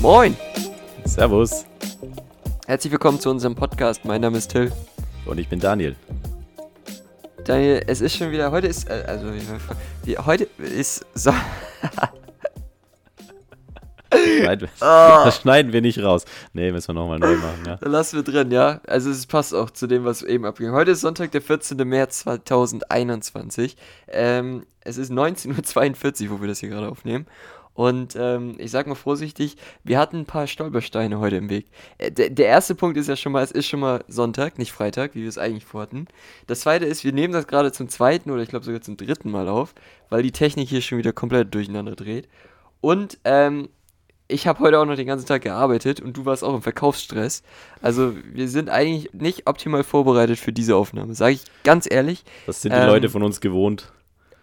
Moin! Servus. Herzlich willkommen zu unserem Podcast. Mein Name ist Till. Und ich bin Daniel. Daniel, es ist schon wieder, heute ist, äh, also, heute ist so. Schneiden, oh. Das schneiden wir nicht raus. Nee, müssen wir nochmal neu machen, ja. Da lassen wir drin, ja. Also es passt auch zu dem, was eben abging. Heute ist Sonntag, der 14. März 2021. Ähm, es ist 19.42 Uhr, wo wir das hier gerade aufnehmen. Und ähm, ich sag mal vorsichtig, wir hatten ein paar Stolpersteine heute im Weg. Äh, der, der, erste Punkt ist ja schon mal, es ist schon mal Sonntag, nicht Freitag, wie wir es eigentlich vorhatten. Das zweite ist, wir nehmen das gerade zum zweiten oder ich glaube sogar zum dritten Mal auf, weil die Technik hier schon wieder komplett durcheinander dreht. Und ähm, ich habe heute auch noch den ganzen Tag gearbeitet und du warst auch im Verkaufsstress. Also wir sind eigentlich nicht optimal vorbereitet für diese Aufnahme, sage ich ganz ehrlich. Das sind die ähm, Leute von uns gewohnt.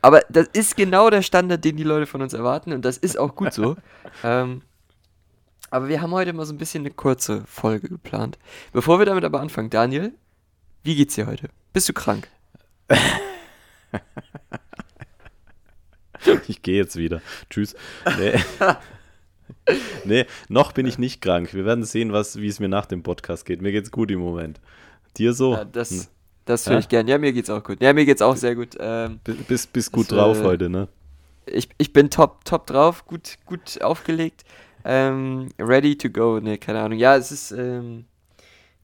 Aber das ist genau der Standard, den die Leute von uns erwarten und das ist auch gut so. ähm, aber wir haben heute mal so ein bisschen eine kurze Folge geplant. Bevor wir damit aber anfangen, Daniel, wie geht's dir heute? Bist du krank? ich gehe jetzt wieder. Tschüss. Nee. nee, noch bin ich nicht krank. Wir werden sehen, wie es mir nach dem Podcast geht. Mir geht's gut im Moment. Dir so? Ja, das, hm. Das höre ja? ich gern. Ja, mir geht's auch gut. Ja, mir geht's auch sehr gut. Ähm, bist, bist gut das, drauf äh, heute, ne? Ich, ich bin top, top drauf, gut, gut aufgelegt. Ähm, ready to go, ne, keine Ahnung. Ja, es ist, ähm,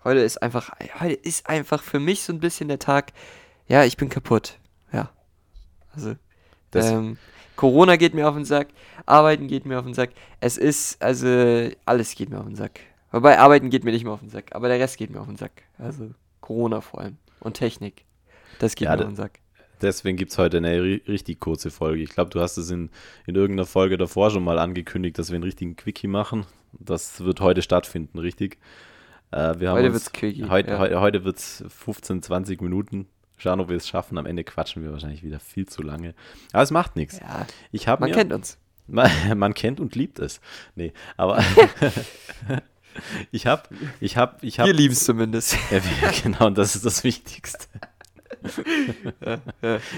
heute ist einfach, heute ist einfach für mich so ein bisschen der Tag, ja, ich bin kaputt. Ja. Also, ähm, Corona geht mir auf den Sack, Arbeiten geht mir auf den Sack. Es ist, also, alles geht mir auf den Sack. Wobei, Arbeiten geht mir nicht mehr auf den Sack, aber der Rest geht mir auf den Sack. Also, Corona vor allem und Technik. Das geht ja, mir auf den Sack. Deswegen gibt es heute eine richtig kurze Folge. Ich glaube, du hast es in, in irgendeiner Folge davor schon mal angekündigt, dass wir einen richtigen Quickie machen. Das wird heute stattfinden, richtig? Äh, wir heute wird es Quickie. Heute, ja. heute, heute wird es 15, 20 Minuten. Schauen, ob wir es schaffen. Am Ende quatschen wir wahrscheinlich wieder viel zu lange. Aber es macht nichts. Ja, ich man mir, kennt uns. Man, man, kennt und liebt es. Nee, aber Ich habe, ich habe, ich habe. Wir lieben es zumindest. Ja, genau, das ist das Wichtigste.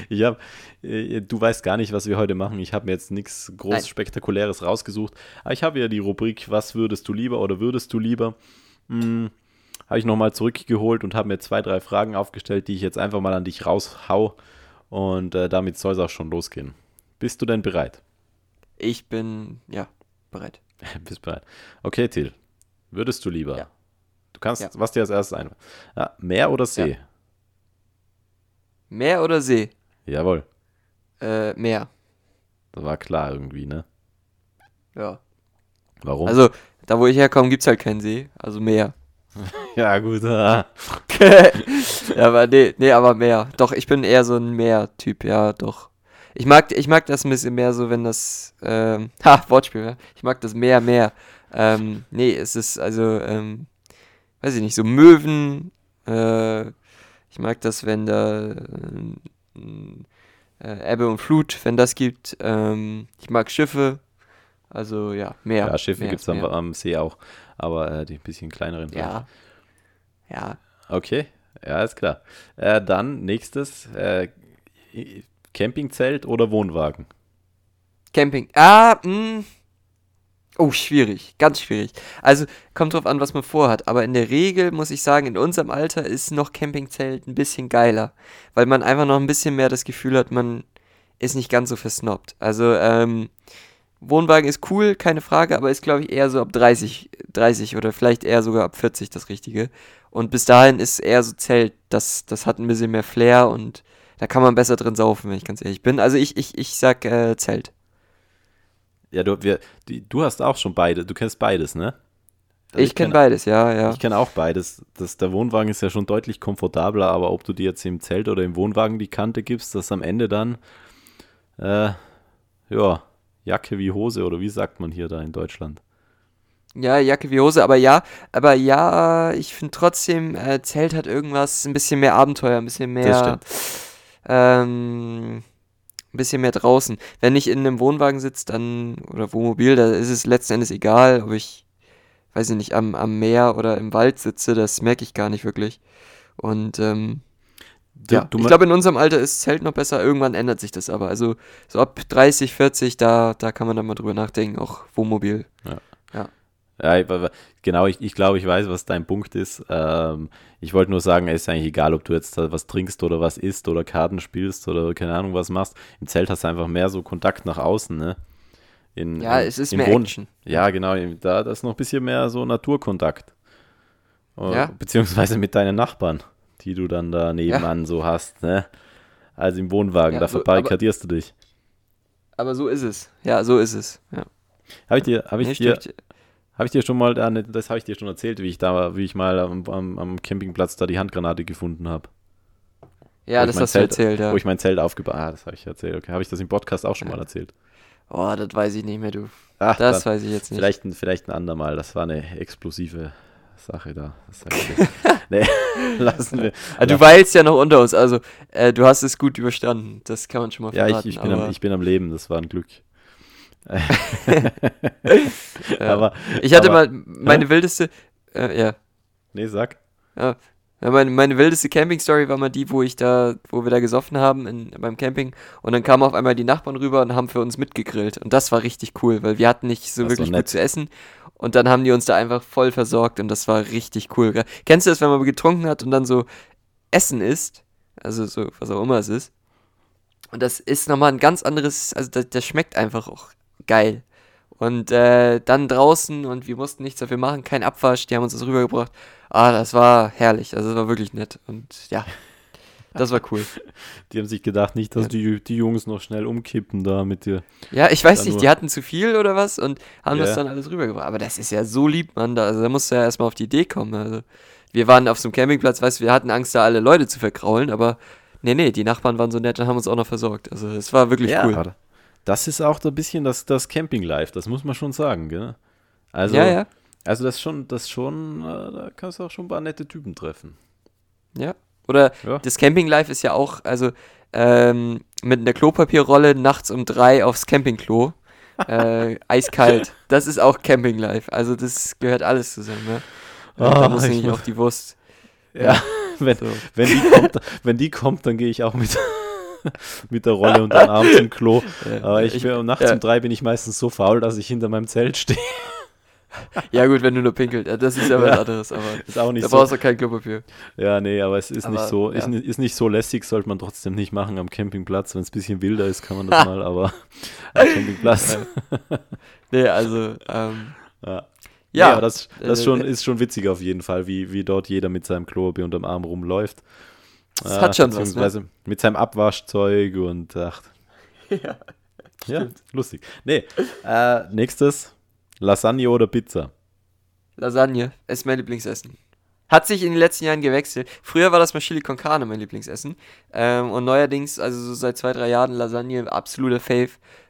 Ich habe, äh, du weißt gar nicht, was wir heute machen. Ich habe mir jetzt nichts groß Nein. Spektakuläres rausgesucht. Aber ich habe ja die Rubrik, was würdest du lieber oder würdest du lieber? Hm, habe ich nochmal zurückgeholt und habe mir zwei, drei Fragen aufgestellt, die ich jetzt einfach mal an dich raushau. Und äh, damit soll es auch schon losgehen. Bist du denn bereit? Ich bin, ja, bereit. Bist bereit. Okay, Till, Würdest du lieber? Ja. Du kannst, ja. was dir als erstes ein. Ja, Meer oder See? Meer oder See? Jawohl. Äh, Meer. Das war klar irgendwie, ne? Ja. Warum? Also, da wo ich herkomme, gibt es halt keinen See, also Meer. ja, gut. ja, aber nee, nee, aber Meer. Doch, ich bin eher so ein Meer-Typ, ja, doch. Ich mag, ich mag das ein bisschen mehr so, wenn das, ähm, ha, Wortspiel, ja? Ich mag das mehr, mehr. Ähm, nee, es ist also, ähm, weiß ich nicht, so Möwen. Äh, ich mag das, wenn da äh, Ebbe und Flut, wenn das gibt. Ähm, ich mag Schiffe. Also ja, mehr. Ja, Schiffe gibt es am, am, See auch, aber äh, die ein bisschen kleineren. Ja. Ja. Okay, ja, ist klar. Äh, dann nächstes, äh, Campingzelt oder Wohnwagen? Camping. Ah, mh, hm. Oh, schwierig, ganz schwierig. Also kommt drauf an, was man vorhat. Aber in der Regel muss ich sagen, in unserem Alter ist noch Campingzelt ein bisschen geiler, weil man einfach noch ein bisschen mehr das Gefühl hat, man ist nicht ganz so versnobbt. Also ähm, Wohnwagen ist cool, keine Frage, aber ist glaube ich eher so ab 30, 30 oder vielleicht eher sogar ab 40 das Richtige. Und bis dahin ist eher so Zelt, das, das hat ein bisschen mehr Flair und da kann man besser drin saufen, wenn ich ganz ehrlich bin. Also ich, ich, ich sag äh, Zelt. Ja, du, wir, du hast auch schon beide, du kennst beides, ne? Also ich, ich kenne kenn, beides, ja, ja. Ich kenne auch beides. Das, der Wohnwagen ist ja schon deutlich komfortabler, aber ob du dir jetzt im Zelt oder im Wohnwagen die Kante gibst, dass am Ende dann, äh, ja, Jacke wie Hose oder wie sagt man hier da in Deutschland? Ja, Jacke wie Hose, aber ja, aber ja, ich finde trotzdem, äh, Zelt hat irgendwas, ein bisschen mehr Abenteuer, ein bisschen mehr. Ähm, ein bisschen mehr draußen. Wenn ich in einem Wohnwagen sitze, dann, oder Wohnmobil, da ist es letzten Endes egal, ob ich, weiß ich nicht, am, am Meer oder im Wald sitze, das merke ich gar nicht wirklich. Und, ähm, ja, du ich glaube, in unserem Alter ist Zelt noch besser. Irgendwann ändert sich das aber. Also so ab 30, 40, da, da kann man dann mal drüber nachdenken, auch Wohnmobil. Ja. Ja, ja genau, ich, ich glaube, ich weiß, was dein Punkt ist. Ähm, ich wollte nur sagen, es ist eigentlich egal, ob du jetzt was trinkst oder was isst oder Karten spielst oder keine Ahnung was machst. Im Zelt hast du einfach mehr so Kontakt nach außen, ne? In, ja, in, es ist mehr Wohn Action. Ja, genau, da, da ist noch ein bisschen mehr so Naturkontakt. Ja. Beziehungsweise mit deinen Nachbarn die du dann da nebenan ja. so hast, ne? Also im Wohnwagen, ja, da so, verbarrikadierst du dich. Aber so ist es. Ja, so ist es. Ja. Habe ich dir, habe ich, dir, habe ich dir schon mal, das habe ich dir schon erzählt, wie ich da, wie ich mal am, am, am Campingplatz da die Handgranate gefunden habe. Ja, das hast Zelt, du erzählt, ja. Wo ich mein Zelt aufgebaut habe. Ah, das habe ich erzählt. Okay, habe ich das im Podcast auch schon mal erzählt? Oh, das weiß ich nicht mehr, du. Ach, das weiß ich jetzt nicht. Vielleicht, vielleicht ein andermal. Das war eine explosive Sache da. nee, lassen wir. Also, du weilst ja noch unter uns, also äh, du hast es gut überstanden. Das kann man schon mal verraten. Ja, ich, ich, bin, am, ich bin am Leben, das war ein Glück. aber ich hatte aber, mal meine ja? wildeste, äh, ja. Nee, sag. Ja, meine, meine wildeste Camping-Story war mal die, wo ich da, wo wir da gesoffen haben in, beim Camping und dann kamen auf einmal die Nachbarn rüber und haben für uns mitgegrillt. Und das war richtig cool, weil wir hatten nicht so das wirklich gut zu essen. Und dann haben die uns da einfach voll versorgt und das war richtig cool. Kennst du das, wenn man getrunken hat und dann so Essen isst? Also so, was auch immer es ist. Und das ist nochmal ein ganz anderes, also das, das schmeckt einfach auch geil. Und äh, dann draußen und wir mussten nichts dafür machen, kein Abwasch, die haben uns das rübergebracht. Ah, das war herrlich, also das war wirklich nett. Und ja, das war cool. Die haben sich gedacht, nicht, dass ja. die, die Jungs noch schnell umkippen da mit dir. Ja, ich weiß nicht, die hatten zu viel oder was und haben ja. das dann alles rübergebracht. Aber das ist ja so lieb, Mann. Da, also, da musst du ja erstmal auf die Idee kommen. Also, wir waren auf so einem Campingplatz, weißt du, wir hatten Angst, da alle Leute zu verkraulen, aber nee, nee, die Nachbarn waren so nett und haben uns auch noch versorgt. Also, es war wirklich ja, cool. Das ist auch so ein bisschen das, das Camping-Life, das muss man schon sagen, gell? Also, ja, ja. Also das schon, das schon, äh, da kannst du auch schon ein paar nette Typen treffen. Ja. Oder ja. das Camping-Life ist ja auch, also ähm, mit einer Klopapierrolle nachts um drei aufs Campingklo. Äh, eiskalt. Das ist auch Camping-Life. Also das gehört alles zusammen. Ne? Oh, da muss nämlich auch die Wurst. Ja, ja. Wenn, so. wenn, die kommt, wenn die kommt, dann gehe ich auch mit. mit der Rolle unter den Arm zum Klo. Aber ich, ich bin, nachts ja. um drei bin ich meistens so faul, dass ich hinter meinem Zelt stehe. Ja, gut, wenn du nur pinkelt. Das ist ja was anderes, aber ist auch nicht da so. brauchst du kein Klopapier. Ja, nee, aber es ist aber, nicht so, ja. ist, ist, nicht so lässig, sollte man trotzdem nicht machen am Campingplatz. Wenn es ein bisschen wilder ist, kann man das mal, aber am Campingplatz. nee, also, ähm, ja. Ja, nee, das, das äh, schon, ist schon witzig auf jeden Fall, wie, wie dort jeder mit seinem Klopapier unterm Arm rumläuft. Das äh, hat schon was, ne? mit seinem Abwaschzeug und ach. ja, ja, lustig. Nee, äh, nächstes Lasagne oder Pizza? Lasagne ist mein Lieblingsessen. Hat sich in den letzten Jahren gewechselt. Früher war das mal Chili con Carne mein Lieblingsessen. Ähm, und neuerdings, also so seit zwei, drei Jahren, Lasagne, absoluter Fave.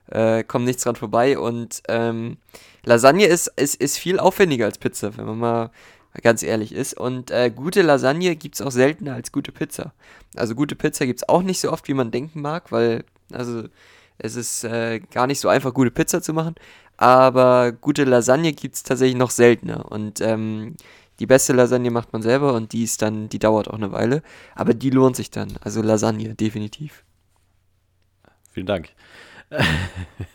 Äh, kommt nichts dran vorbei. Und ähm, Lasagne ist, ist, ist viel aufwendiger als Pizza, wenn man mal ganz ehrlich ist. Und äh, gute Lasagne gibt es auch seltener als gute Pizza. Also gute Pizza gibt es auch nicht so oft, wie man denken mag, weil, also es ist äh, gar nicht so einfach, gute Pizza zu machen. Aber gute Lasagne gibt es tatsächlich noch seltener. Und ähm, die beste Lasagne macht man selber und die ist dann, die dauert auch eine Weile. Aber die lohnt sich dann. Also Lasagne, definitiv. Vielen Dank.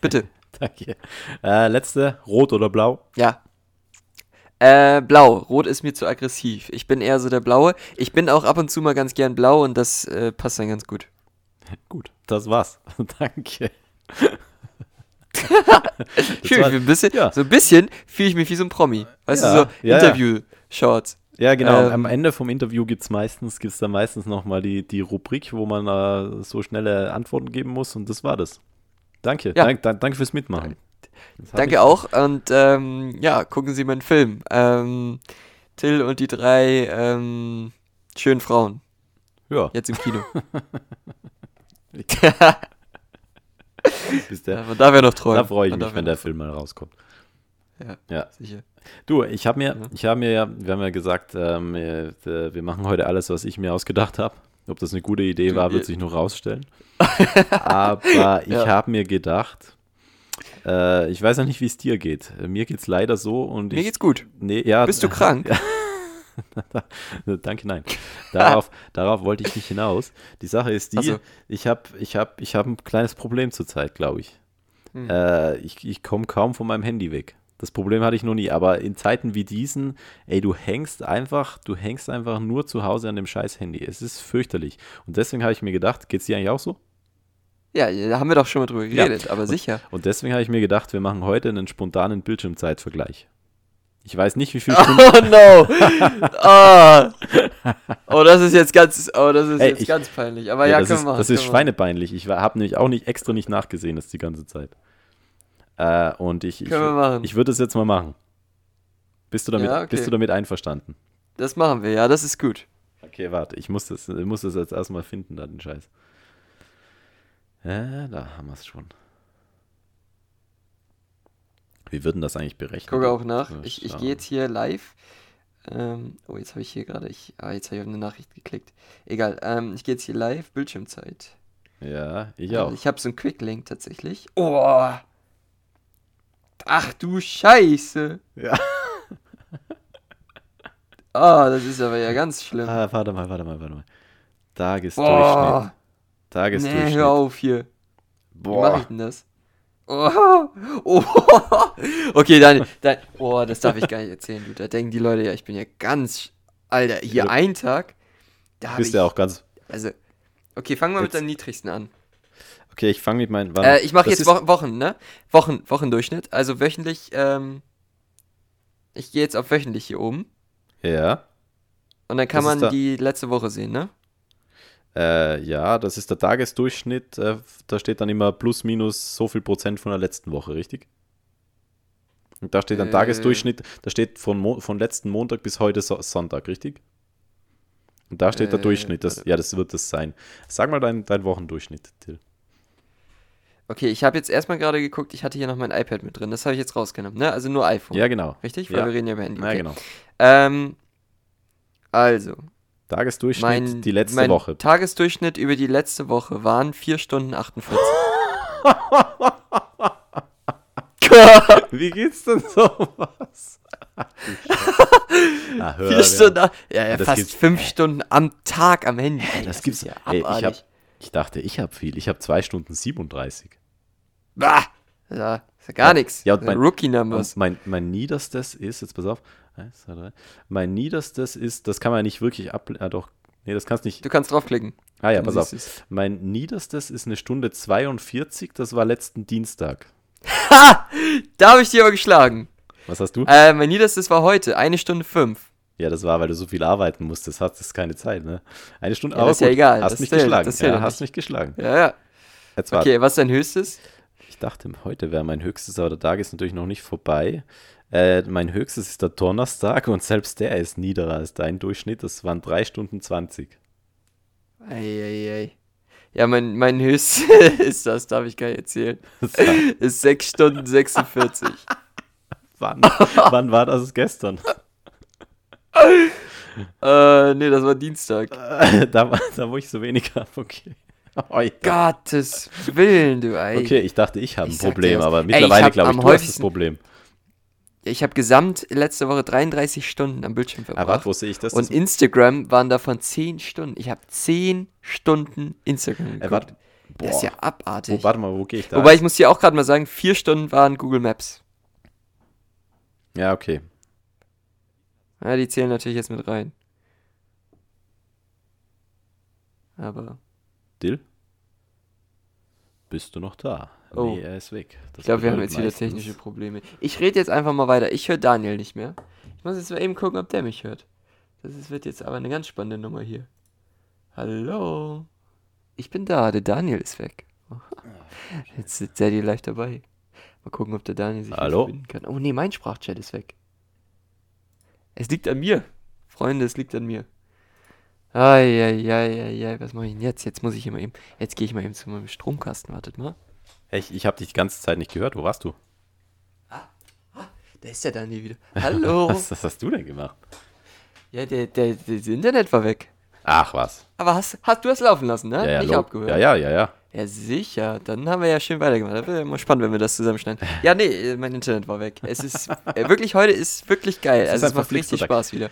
Bitte. Danke. Äh, letzte, rot oder blau? Ja. Äh, blau. Rot ist mir zu aggressiv. Ich bin eher so der Blaue. Ich bin auch ab und zu mal ganz gern blau und das äh, passt dann ganz gut. Gut, das war's. Danke. Schön, war, ein bisschen, ja. so ein bisschen fühle ich mich wie so ein Promi. Weißt ja, du, so ja, Interview-Shorts. Ja, genau. Ähm, Am Ende vom Interview gibt es meistens, gibt's dann meistens nochmal die, die Rubrik, wo man äh, so schnelle Antworten geben muss und das war das. Danke. Ja. Dank, dank, danke fürs Mitmachen. Danke auch und ähm, ja, gucken Sie meinen Film. Ähm, Till und die drei ähm, schönen Frauen. Ja. Jetzt im Kino. Bis der, ja, da wäre noch träumen. Da freue ich mich, wenn der Film mal rauskommt. Ja, ja. sicher. Du, ich habe mir, ja. ich habe mir ja, wir haben ja gesagt, ähm, wir, wir, machen heute alles, was ich mir ausgedacht habe. Ob das eine gute Idee war, wird sich noch rausstellen. Aber ich ja. habe mir gedacht, äh, ich weiß ja nicht, wie es dir geht. Mir geht es leider so und Mir ich, geht's gut. Nee, ja, Bist du krank? Danke, nein. Darauf, darauf wollte ich nicht hinaus. Die Sache ist die, so. ich habe ich hab, ich hab ein kleines Problem zurzeit, glaube ich. Hm. Äh, ich. Ich komme kaum von meinem Handy weg. Das Problem hatte ich noch nie, aber in Zeiten wie diesen, ey, du hängst einfach, du hängst einfach nur zu Hause an dem scheiß Handy. Es ist fürchterlich. Und deswegen habe ich mir gedacht, geht's dir eigentlich auch so? Ja, da haben wir doch schon mal drüber Ja. geredet, aber sicher. Und deswegen habe ich mir gedacht, wir machen heute einen spontanen Bildschirmzeitvergleich. Ich weiß nicht, wie viele Stunden. Oh no! Ah. Oh, das ist jetzt ganz, oh, das ist Ey, jetzt ich- ganz peinlich. Aber ja, das können ist, wir machen. das ist schweinepeinlich. Ich habe nämlich auch nicht extra nicht nachgesehen, das die ganze Zeit. Äh, und ich, ich, Können wir machen. ich würde es jetzt mal machen. Bist du damit, Ja, okay. bist du damit einverstanden? Das machen wir, ja, das ist gut. Okay, warte, ich muss das, ich muss das jetzt erstmal finden, da den Scheiß. Ja, da haben wir es schon. Wie würden das eigentlich berechnen? Gucke auch nach. Ich, ich gehe jetzt hier live. Ähm, oh, jetzt habe ich hier gerade, ich, ah, jetzt habe ich auf eine Nachricht geklickt. Egal, ähm, ich gehe jetzt hier live, Bildschirmzeit. Ja, ich Also auch. ich habe so einen Quick-Link tatsächlich. Oh! Ach du Scheiße! Ja. Ah, das ist aber ja ganz schlimm. Ah, warte mal, warte mal, warte mal. Tagesdurchschnitt. Boah! Tagesdurchschnitt. Nee, hör auf hier. Wie mache Boah. ich denn das? Oh, oh, okay, Daniel, dann, oh, das darf ich gar nicht erzählen, du. Da denken die Leute ja, ich bin ja ganz, Alter, hier Ja. ein Tag, da bist ich, ja auch ganz. also, okay, fangen wir mit dem niedrigsten an. Okay, ich fange mit meinen. Äh, ich mache jetzt Wochen, Wochen, ne? Wochen, Wochendurchschnitt, also wöchentlich, ähm, ich gehe jetzt auf wöchentlich hier oben Ja. und dann kann Das man da- die letzte Woche sehen, ne? Äh, ja, das ist der Tagesdurchschnitt. Äh, da steht dann immer plus minus so viel Prozent von der letzten Woche, richtig? Und da steht dann Äh. Tagesdurchschnitt, da steht von, Mo von letzten Montag bis heute so Sonntag, richtig? Und da steht der Äh, Durchschnitt. Das, ja, das wird das sein. Sag mal deinen dein Wochendurchschnitt, Till. Okay, ich habe jetzt erstmal gerade geguckt, ich hatte hier noch mein iPad mit drin, das habe ich jetzt rausgenommen, ne? Also nur iPhone. Ja, genau. Richtig? Weil Ja. wir reden ja über Handy. Ja, Okay. genau. Ähm, also, Tagesdurchschnitt mein, die letzte mein Woche. Tagesdurchschnitt über die letzte Woche waren 4 Stunden 48. Wie geht's denn sowas? ah, hör, 4 wer- Stunden, ja, ja das fast gibt's- 5 Stunden am Tag am Handy. Ey, das gibt's ist ja Ey, ich, hab, ich dachte, ich habe viel. Ich habe 2 Stunden 37. Bah, ja, ist ja gar nichts. ja, und mein- Rookie-Numbers. Und mein, mein niederstes ist, jetzt pass auf, eins, zwei, drei. Mein niederstes ist, das kann man nicht wirklich ab. Ah, doch. Nee, das kannst nicht. Du kannst draufklicken. Ah ja, pass auf. du's. Mein niederstes ist eine Stunde 42, das war letzten Dienstag. Ha! Da habe ich dir aber geschlagen. Was hast du? Äh, mein niederstes war heute, eine Stunde 5. Ja, das war, weil du so viel arbeiten musstest, hattest keine Zeit, ne? Eine Stunde, Ja, aber ist ja gut, egal, Hast das mich zählt- geschlagen. das ja, ja hast mich geschlagen. Ja, ja. Jetzt Okay, was ist dein höchstes? ich dachte, heute wäre mein höchstes, aber der Tag ist natürlich noch nicht vorbei. Äh, mein höchstes ist der Donnerstag und selbst der ist niederer als dein Durchschnitt. Das waren 3 Stunden 20. Eieiei. Ja, mein, mein höchstes ist das, darf ich gar nicht erzählen. Ist 6 Stunden 46. wann, wann war das gestern? äh, nee, das war Dienstag. da, war- da wo ich so wenig habe, okay. Oi. Gottes Willen, du Ei. Okay, ich dachte, ich habe ein dir Problem, aber mittlerweile glaube ich, du hast das Problem. Ich habe gesamt letzte Woche 33 Stunden am Bildschirm Aber verbracht. warte, wo sehe ich das? und Instagram waren davon 10 Stunden. Ich habe 10 Stunden Instagram äh, geguckt. warte, das ist ja boah. abartig. Wo, warte mal, wo gehe ich da? Wobei ich muss hier auch gerade mal sagen, 4 Stunden waren Google Maps. ja, okay. Ja, die zählen natürlich jetzt mit rein. Aber Dill? Bist du noch da? Oh. Nee, er ist weg. Das ich glaube, wir haben jetzt wieder meistens- technische Probleme. Ich rede jetzt einfach mal weiter. Ich höre Daniel nicht mehr. Ich muss jetzt mal eben gucken, ob der mich hört. Das ist, wird jetzt aber eine ganz spannende Nummer hier. Hallo? Ich bin da, der Daniel ist weg. Jetzt sitzt Daddy live dabei. Mal gucken, ob der Daniel sich Hallo? verbinden kann. Oh nee, mein Sprachchat ist weg. Es liegt an mir. Freunde, es liegt an mir. Eieieiei, was mache ich denn jetzt? Jetzt muss ich immer eben. Jetzt gehe ich mal eben zu meinem Stromkasten. Wartet mal. Ich, ich habe dich die ganze Zeit nicht gehört. Wo warst du? Da ist der Daniel wieder. Hallo. Was, was hast du denn gemacht? Ja, der, der, das Internet war weg. Ach, was. Aber hast, hast du das laufen lassen, ne? Ja, ja, lo- abgehört. ja, ja, ja, ja. Ja, sicher. Dann haben wir ja schön weitergemacht. Das wäre ja mal spannend, wenn wir das zusammenschneiden. Ja, nee, äh, mein Internet war weg. Es ist äh, wirklich, heute ist wirklich geil. ist also es macht richtig Spaß wieder.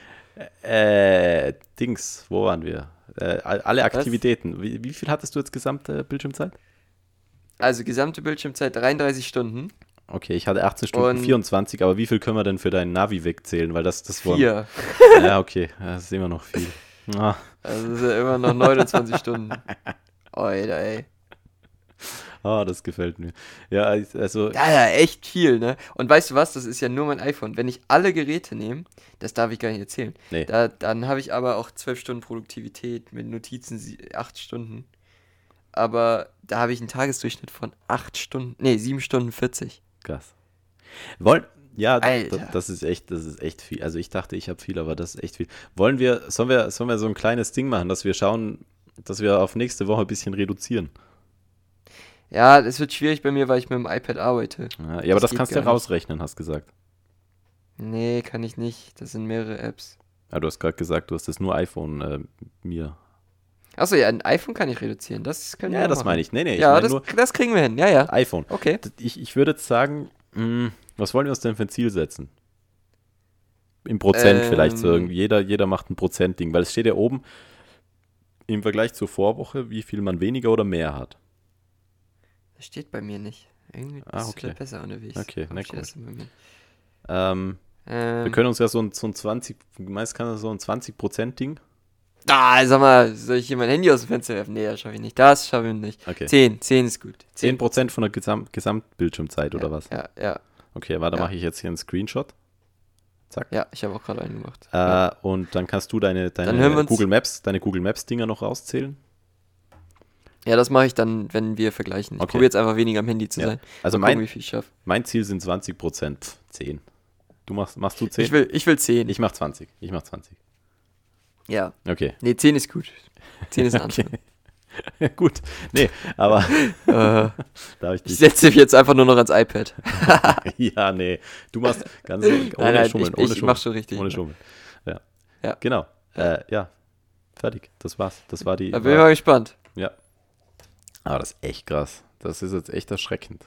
Äh, Dings, wo waren wir? Äh, alle Aktivitäten. Wie, wie, viel hattest du jetzt gesamte Bildschirmzeit? Also gesamte Bildschirmzeit 33 Stunden. Okay, ich hatte 18 Stunden Und 24, aber wie viel können wir denn für deinen Navi wegzählen? Weil das, das Vier. ja, okay, das ist immer noch viel. Ah. Also das ist ja immer noch 29 Stunden. Alter, ey. Ah, oh, das gefällt mir. Ja, also. Ja, ja, echt viel, ne? Und weißt du was? Das ist ja nur mein iPhone. Wenn ich alle Geräte nehme, das darf ich gar nicht erzählen. Nee. Da, dann habe ich aber auch 12 Stunden Produktivität mit Notizen 8 Stunden. Aber da habe ich einen Tagesdurchschnitt von 8 Stunden, nee, 7 Stunden 40. Krass. Wollen, ja, Alter. das ist echt, das ist echt viel. Also ich dachte, ich habe viel, aber das ist echt viel. Wollen wir, sollen wir, sollen wir so ein kleines Ding machen, dass wir schauen, dass wir auf nächste Woche ein bisschen reduzieren? Ja, das wird schwierig bei mir, weil ich mit dem iPad arbeite. Ja, ja aber das, das kannst du ja rausrechnen, hast gesagt. Nee, kann ich nicht. Das sind mehrere Apps. Ja, du hast gerade gesagt, du hast das nur iPhone äh, mir. Achso, ja, ein iPhone kann ich reduzieren. Das können ja, wir Ja, das meine ich. Nee, nee, ich ja, meine das, nur das kriegen wir hin. Ja, ja. iPhone. Okay. Ich, ich würde jetzt sagen, mh, hm, was wollen wir uns denn für ein Ziel setzen? Im Prozent ähm, vielleicht so. Jeder, jeder macht ein Prozent-Ding, weil es steht ja oben im Vergleich zur Vorwoche, wie viel man weniger oder mehr hat. Das steht bei mir nicht. Irgendwie ah, okay. ist besser unterwegs. Okay, na gut. Ähm, ähm, wir können uns ja so ein, so ein 20, meist kann das so ein 20%-Ding. Ah, sag mal, soll ich hier mein Handy aus dem Fenster werfen? Nee, das schaffe ich nicht. Das schaffe ich nicht. Okay. 10, 10 ist gut. 10%, 10 von der Gesam Gesamtbildschirmzeit ja, oder was? Ja, ja. Okay, warte, ja. mache ich jetzt hier einen Screenshot. Zack. Ja, ich habe auch gerade einen gemacht. Äh, ja. Und dann kannst du deine, deine Google Maps, deine Google Maps Dinger noch rauszählen. Ja, das mache ich dann, wenn wir vergleichen. Ich okay. probiere jetzt einfach weniger am Handy zu sein. Also mein, gucken, wie viel ich. Mein Ziel sind 20 Prozent. 10. Du machst, machst du 10? Ich will, ich will 10. Ich mach 20. Ich mach 20. Ja. Okay. Nee, 10 ist gut. 10 ist ein okay. ja, gut. Nee, aber. äh, ich, ich setze mich jetzt einfach nur noch ans iPad. ja, nee. Du machst ganz ohne nein, nein, Schummeln. Ich, ohne ich Schummeln. mach schon richtig. Ohne Schummeln. Ja. ja. Genau. Äh, ja. Fertig. Das war's. Das war die. Da bin ich mal gespannt. Ja. Aber das ist echt krass. Das ist jetzt echt erschreckend.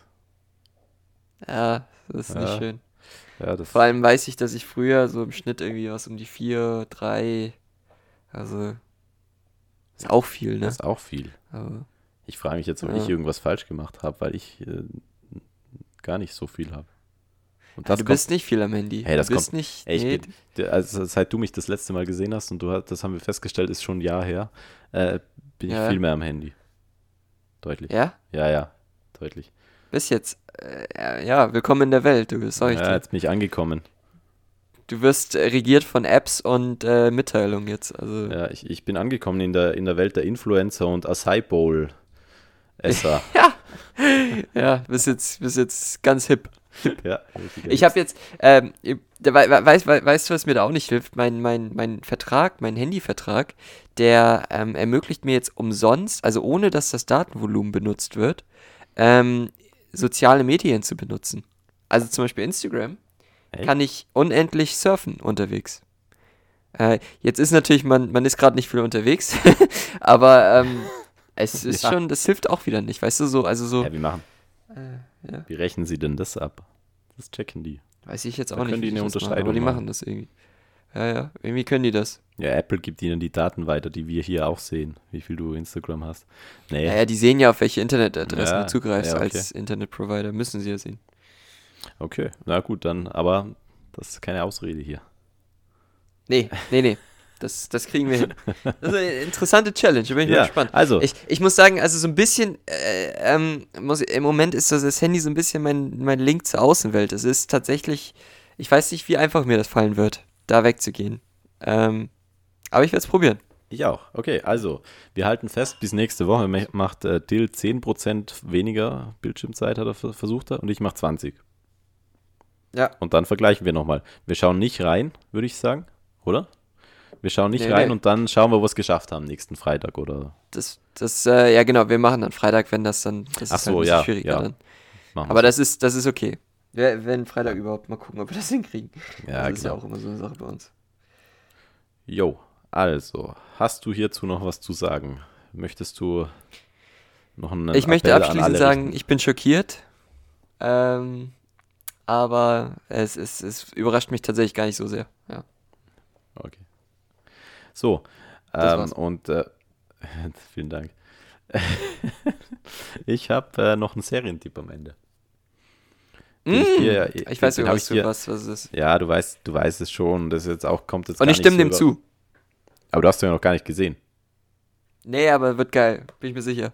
Ja, das ist ja. nicht schön. Ja, Vor allem weiß ich, dass ich früher so im Schnitt irgendwie was um die vier, drei, also ist auch viel, ne? Das ist auch viel. Aber, ich frage mich jetzt, ob ja. ich irgendwas falsch gemacht habe, weil ich äh, gar nicht so viel habe. Und das ja, du kommt, bist nicht viel am Handy. Hey, das du bist kommt, nicht. Ey, bin, also seit du mich das letzte Mal gesehen hast und du das haben wir festgestellt, ist schon ein Jahr her, äh, bin ich viel mehr am Handy. Deutlich. Ja? Ja, ja, deutlich. Bis jetzt. Äh, ja, willkommen in der Welt, du ich ja, jetzt bin ich angekommen. Du wirst regiert von Apps und äh, Mitteilungen jetzt. Also. Ja, ich, ich bin angekommen in der, in der Welt der Influencer und Acai Bowl Esser. ja. Ja, bist jetzt, bist jetzt ganz hip. ja, ich habe jetzt, ähm, weißt, weißt du, was mir da auch nicht hilft? Mein, mein, mein Vertrag, mein Handyvertrag, der ähm, ermöglicht mir jetzt umsonst, also ohne dass das Datenvolumen benutzt wird, ähm, soziale Medien zu benutzen. Also zum Beispiel Instagram Echt? kann ich unendlich surfen unterwegs. Äh, jetzt ist natürlich, man, man ist gerade nicht viel unterwegs, aber ähm, es ist ja. schon, das hilft auch wieder nicht, weißt du, so, also so. Ja, wie machen? Äh, ja. Wie rechnen sie denn das ab? Das checken die. Weiß ich jetzt auch da nicht. Können die eine Unterscheidung machen, aber die machen das irgendwie. Ja, ja, irgendwie können die das. Ja, Apple gibt ihnen die Daten weiter, die wir hier auch sehen, wie viel du Instagram hast. Nee. Naja, die sehen ja, auf welche Internetadressen ja, du zugreifst ja, okay. als Internetprovider, müssen sie ja sehen. Okay, na gut, dann, aber das ist keine Ausrede hier. Nee, nee, nee. Das, das kriegen wir hin. Das ist eine interessante Challenge, da bin ich ja, mal gespannt. Also. Ich, ich muss sagen, also so ein bisschen, äh, ähm, muss, im Moment ist das, das Handy so ein bisschen mein, mein Link zur Außenwelt. Es ist tatsächlich, ich weiß nicht, wie einfach mir das fallen wird, da wegzugehen. Ähm, aber ich werde es probieren. Ich auch. Okay, also, wir halten fest, bis nächste Woche macht äh, Dill 10% weniger Bildschirmzeit, hat er versucht, und ich mache 20. Ja. Und dann vergleichen wir nochmal. Wir schauen nicht rein, würde ich sagen, oder? Wir schauen nicht nee, rein nee. und dann schauen wir, wo wir es geschafft haben nächsten Freitag, oder? Das, das, äh, ja genau, wir machen dann Freitag, wenn das dann, das Ach ist so, halt ja, schwieriger ja. dann. Aber das ist, das ist okay. Wenn Freitag überhaupt mal gucken, ob wir das hinkriegen. Ja, das ist ja auch immer so eine Sache bei uns. Jo, also, hast du hierzu noch was zu sagen? Möchtest du noch einen Ich möchte Appell abschließend sagen, richten? ich bin schockiert. Ähm, aber es, es, es überrascht mich tatsächlich gar nicht so sehr. Ja. Okay. So, ähm, und äh, vielen Dank. ich habe äh, noch einen Serientipp am Ende. Mm, ich, dir, ich weiß nicht, was, dir, was, was es ist. Ja, du weißt, du weißt es schon. Das jetzt auch kommt jetzt. Und ich stimme dem zu. Aber du hast ihn ja noch gar nicht gesehen. Nee, aber wird geil, bin ich mir sicher.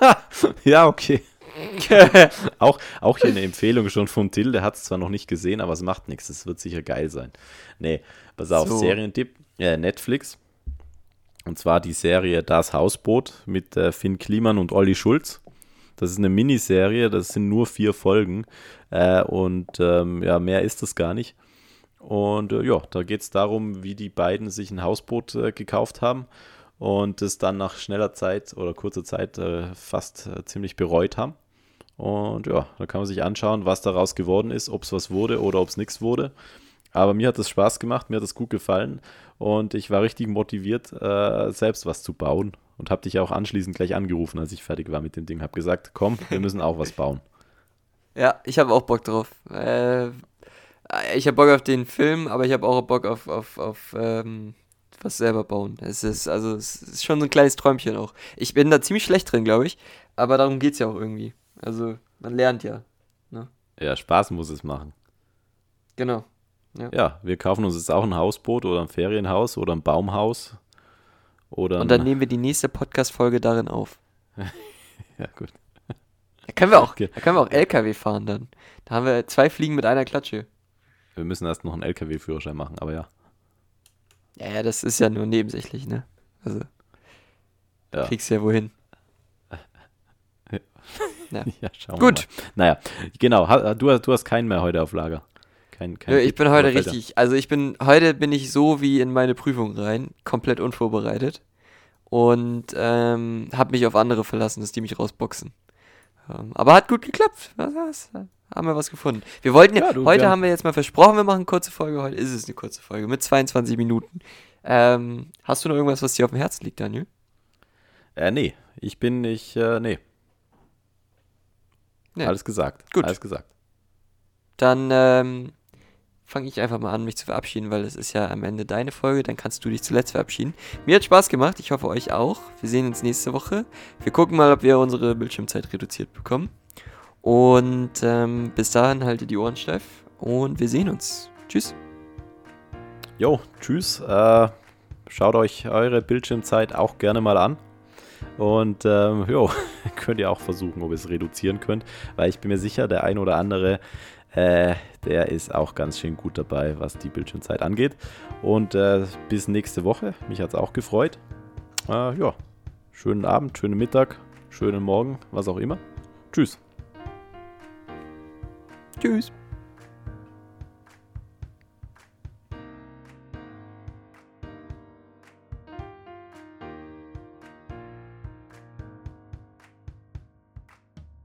ja, okay. auch, auch hier eine Empfehlung schon von Till, der hat es zwar noch nicht gesehen, aber es macht nichts. Es wird sicher geil sein. Nee, pass auf, so. Serientipp, äh, Netflix. Und zwar die Serie Das Hausboot mit äh, Finn Kliman und Olli Schulz. Das ist eine Miniserie, das sind nur vier Folgen. Äh, und ähm, ja, mehr ist das gar nicht. Und äh, ja, da geht es darum, wie die beiden sich ein Hausboot äh, gekauft haben und es dann nach schneller Zeit oder kurzer Zeit äh, fast äh, ziemlich bereut haben. Und ja, da kann man sich anschauen, was daraus geworden ist, ob es was wurde oder ob es nichts wurde. Aber mir hat es Spaß gemacht, mir hat es gut gefallen und ich war richtig motiviert, äh, selbst was zu bauen und habe dich auch anschließend gleich angerufen, als ich fertig war mit dem Ding. Habe gesagt, komm, wir müssen auch was bauen. Ja, ich habe auch Bock drauf. Äh, ich habe Bock auf den Film, aber ich habe auch Bock auf, auf, auf ähm, was selber bauen. Es ist also es ist schon so ein kleines Träumchen auch. Ich bin da ziemlich schlecht drin, glaube ich, aber darum geht es ja auch irgendwie. Also man lernt ja. Ne? Ja, Spaß muss es machen. Genau. Ja. ja. wir kaufen uns jetzt auch ein Hausboot oder ein Ferienhaus oder ein Baumhaus. Oder Und dann nehmen wir die nächste Podcast-Folge darin auf. ja, gut. Da können wir auch, okay. da können wir auch LKW fahren dann. Da haben wir zwei Fliegen mit einer Klatsche. Wir müssen erst noch einen LKW-Führerschein machen, aber ja. Ja, ja, das ist ja nur nebensächlich, ne? Also. Ja. Kriegst ja wohin. Ja, ja schauen Gut. wir mal. Naja, genau. Du, du hast keinen mehr heute auf Lager. Kein, kein ja, ich bin heute richtig, also ich bin, heute bin ich so wie in meine Prüfung rein, komplett unvorbereitet und ähm, habe mich auf andere verlassen, dass die mich rausboxen. Ähm, aber hat gut geklappt. Was, was, haben wir was gefunden. Wir wollten ja, ja du, heute ja. haben wir jetzt mal versprochen, wir machen eine kurze Folge. Heute ist es eine kurze Folge mit 22 Minuten. Ähm, hast du noch irgendwas, was dir auf dem Herzen liegt, Daniel? Äh, nee. Ich bin nicht, äh, nee. Nee. Alles gesagt. Gut. Alles gesagt. Dann, ähm, fange ich einfach mal an, mich zu verabschieden, weil es ist ja am Ende deine Folge, dann kannst du dich zuletzt verabschieden. Mir hat Spaß gemacht, ich hoffe euch auch. Wir sehen uns nächste Woche. Wir gucken mal, ob wir unsere Bildschirmzeit reduziert bekommen. Und ähm, bis dahin haltet die Ohren steif und wir sehen uns. Tschüss. Jo, tschüss. Äh, schaut euch eure Bildschirmzeit auch gerne mal an. Und ähm, jo, könnt ihr auch versuchen, ob ihr es reduzieren könnt, weil ich bin mir sicher, der ein oder andere äh, der ist auch ganz schön gut dabei, was die Bildschirmzeit angeht. Und äh, bis nächste Woche. Mich hat es auch gefreut. Äh, ja, schönen Abend, schönen Mittag, schönen Morgen, was auch immer. Tschüss. Tschüss.